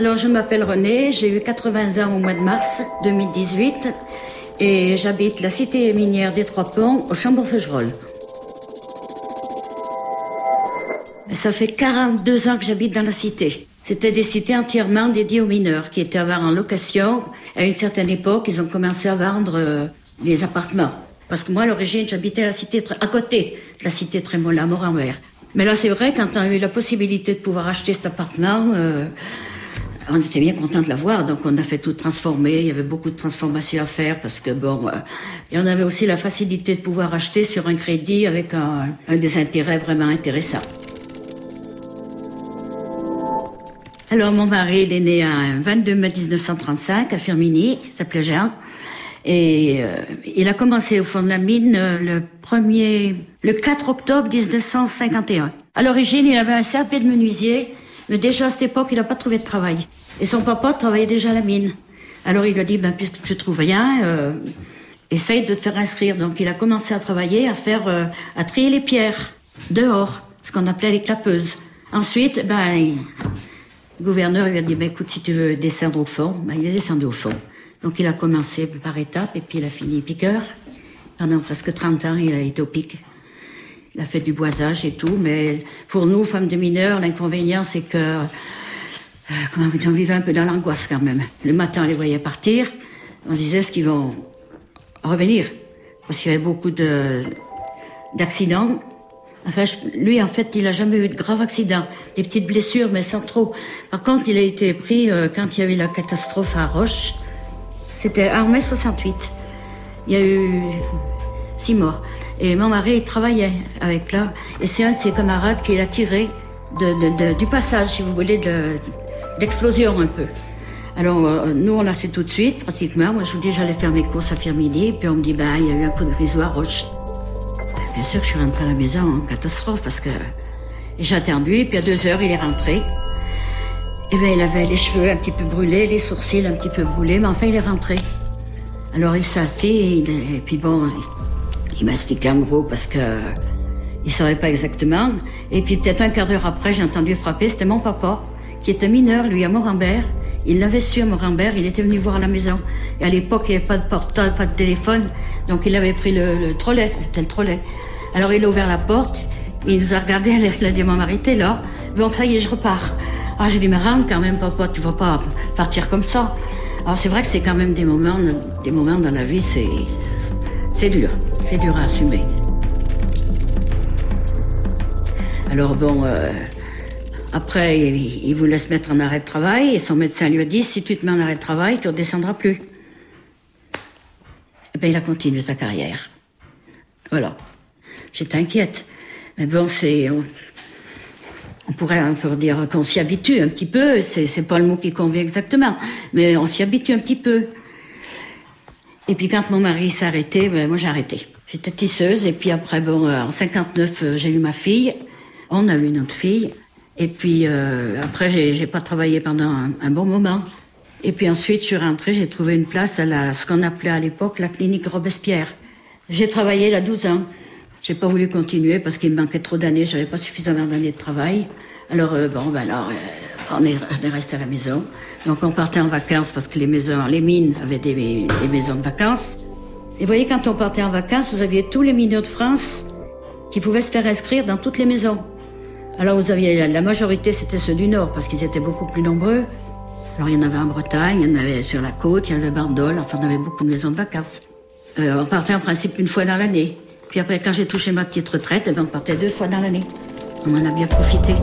Alors, je m'appelle René, j'ai eu 80 ans au mois de mars 2018 et j'habite la cité minière des Trois Ponts au Chambon-Feugerolles. Ça fait 42 ans que j'habite dans la cité. C'était des cités entièrement dédiées aux mineurs qui étaient à voir en location. À une certaine époque, ils ont commencé à vendre euh, les appartements. Parce que moi, à l'origine, j'habitais la cité à côté de la cité Trémola, Moranvert. Mais là, c'est vrai, quand on a eu la possibilité de pouvoir acheter cet appartement, euh, on était bien content de l'avoir. Donc, on a fait tout transformer. Il y avait beaucoup de transformations à faire parce que bon, euh, et on avait aussi la facilité de pouvoir acheter sur un crédit avec un, des intérêts vraiment intéressants. Alors, mon mari, il est né un 22 mai 1935 à Firminy, il s'appelait Jean. Et euh, il a commencé au fond de la mine euh, le premier, le 4 octobre 1951. À l'origine, il avait un CAP de menuisier, mais déjà à cette époque, il n'a pas trouvé de travail. Et son papa travaillait déjà à la mine. Alors il lui a dit, ben, puisque tu trouves rien, euh, essaye de te faire inscrire. Donc il a commencé à travailler, à faire, euh, à trier les pierres dehors, ce qu'on appelait les clapeuses. Ensuite, ben, il- le gouverneur lui a dit, ben, écoute, si tu veux descendre au fond, ben, il est descendu au fond. Donc il a commencé par étapes et puis il a fini piqueur. Pendant presque 30 ans, il a été au pic. Il a fait du boisage et tout, mais pour nous, femmes de mineurs, l'inconvénient, c'est que euh, comment on vivait un peu dans l'angoisse quand même. Le matin, on les voyait partir, on se disait, est-ce qu'ils vont revenir? Parce qu'il y avait beaucoup de d'accidents. Enfin, lui, en fait, il a jamais eu de graves accidents, des petites blessures, mais sans trop. Par contre, il a été pris euh, quand il y a eu la catastrophe à Roche. C'était en mai 68. Il y a eu six morts. Et mon mari il travaillait avec là. Et c'est un de ses camarades qui l'a tiré de, du passage, si vous voulez, de- d'explosion un peu. Alors, euh, nous, on l'a su tout de suite, pratiquement. Moi, je vous dis, j'allais faire mes courses à Firminy. Puis on me dit, ben, il y a eu un coup de grisou à Roche. Bien sûr que je suis rentrée à la maison en catastrophe parce que j'ai attendu. Puis à deux heures, il est rentré. Et bien, il avait les cheveux un petit peu brûlés, les sourcils un petit peu brûlés, mais enfin, il est rentré. Alors, il s'est assis et, puis bon, il m'a expliqué en gros parce que il savait pas exactement. Et puis peut-être un quart d'heure après, j'ai entendu frapper. C'était mon papa qui était mineur, lui, à Morambert. Il l'avait su à Morambert. Il était venu voir à la maison. Et à l'époque, il n'y avait pas de portable, pas de téléphone. Donc, il avait pris le, le trolley. C'était le trolley. Alors, il a ouvert la porte. Il nous a regardé. Il a dit, mon mari, là. Bon, ça y est, je repars. Ah, j'ai dit, mais rentre quand même, papa. Tu vas pas partir comme ça. Alors, c'est vrai que c'est quand même des moments, des moments dans la vie, c'est, c'est dur. C'est dur à assumer. Alors bon, euh, après, il, il voulait se mettre en arrêt de travail et son médecin lui a dit si tu te mets en arrêt de travail, tu ne redescendras plus. Eh bien, il a continué sa carrière. Voilà. J'étais inquiète. Mais bon, c'est. On, on pourrait un peu dire qu'on s'y habitue un petit peu. C'est, c'est pas le mot qui convient exactement. Mais on s'y habitue un petit peu. Et puis quand mon mari arrêté, ben, moi arrêté. J'étais tisseuse et puis après, bon, euh, en 59, euh, j'ai eu ma fille. On a eu une autre fille. Et puis euh, après, j'ai, pas travaillé pendant un, bon moment. Et puis ensuite, je suis rentrée, j'ai trouvé une place à la, ce qu'on appelait à l'époque la clinique Robespierre. J'ai travaillé là 12 ans. J'ai pas voulu continuer parce qu'il me manquait trop d'années, j'avais pas suffisamment d'années de travail. Alors euh, bon, ben alors, on est, resté à la maison. Donc on partait en vacances parce que les maisons, les mines avaient des, maisons de vacances. Et vous voyez, quand on partait en vacances, vous aviez tous les mineurs de France qui pouvaient se faire inscrire dans toutes les maisons. Alors vous aviez la, majorité, c'était ceux du Nord parce qu'ils étaient beaucoup plus nombreux. Alors il y en avait en Bretagne, il y en avait sur la côte, il y en avait Bandol, enfin on avait beaucoup de maisons de vacances. Euh, on partait en principe une fois dans l'année. Puis après, quand j'ai touché ma petite retraite, eh ben, on partait deux fois dans l'année. On en a bien profité.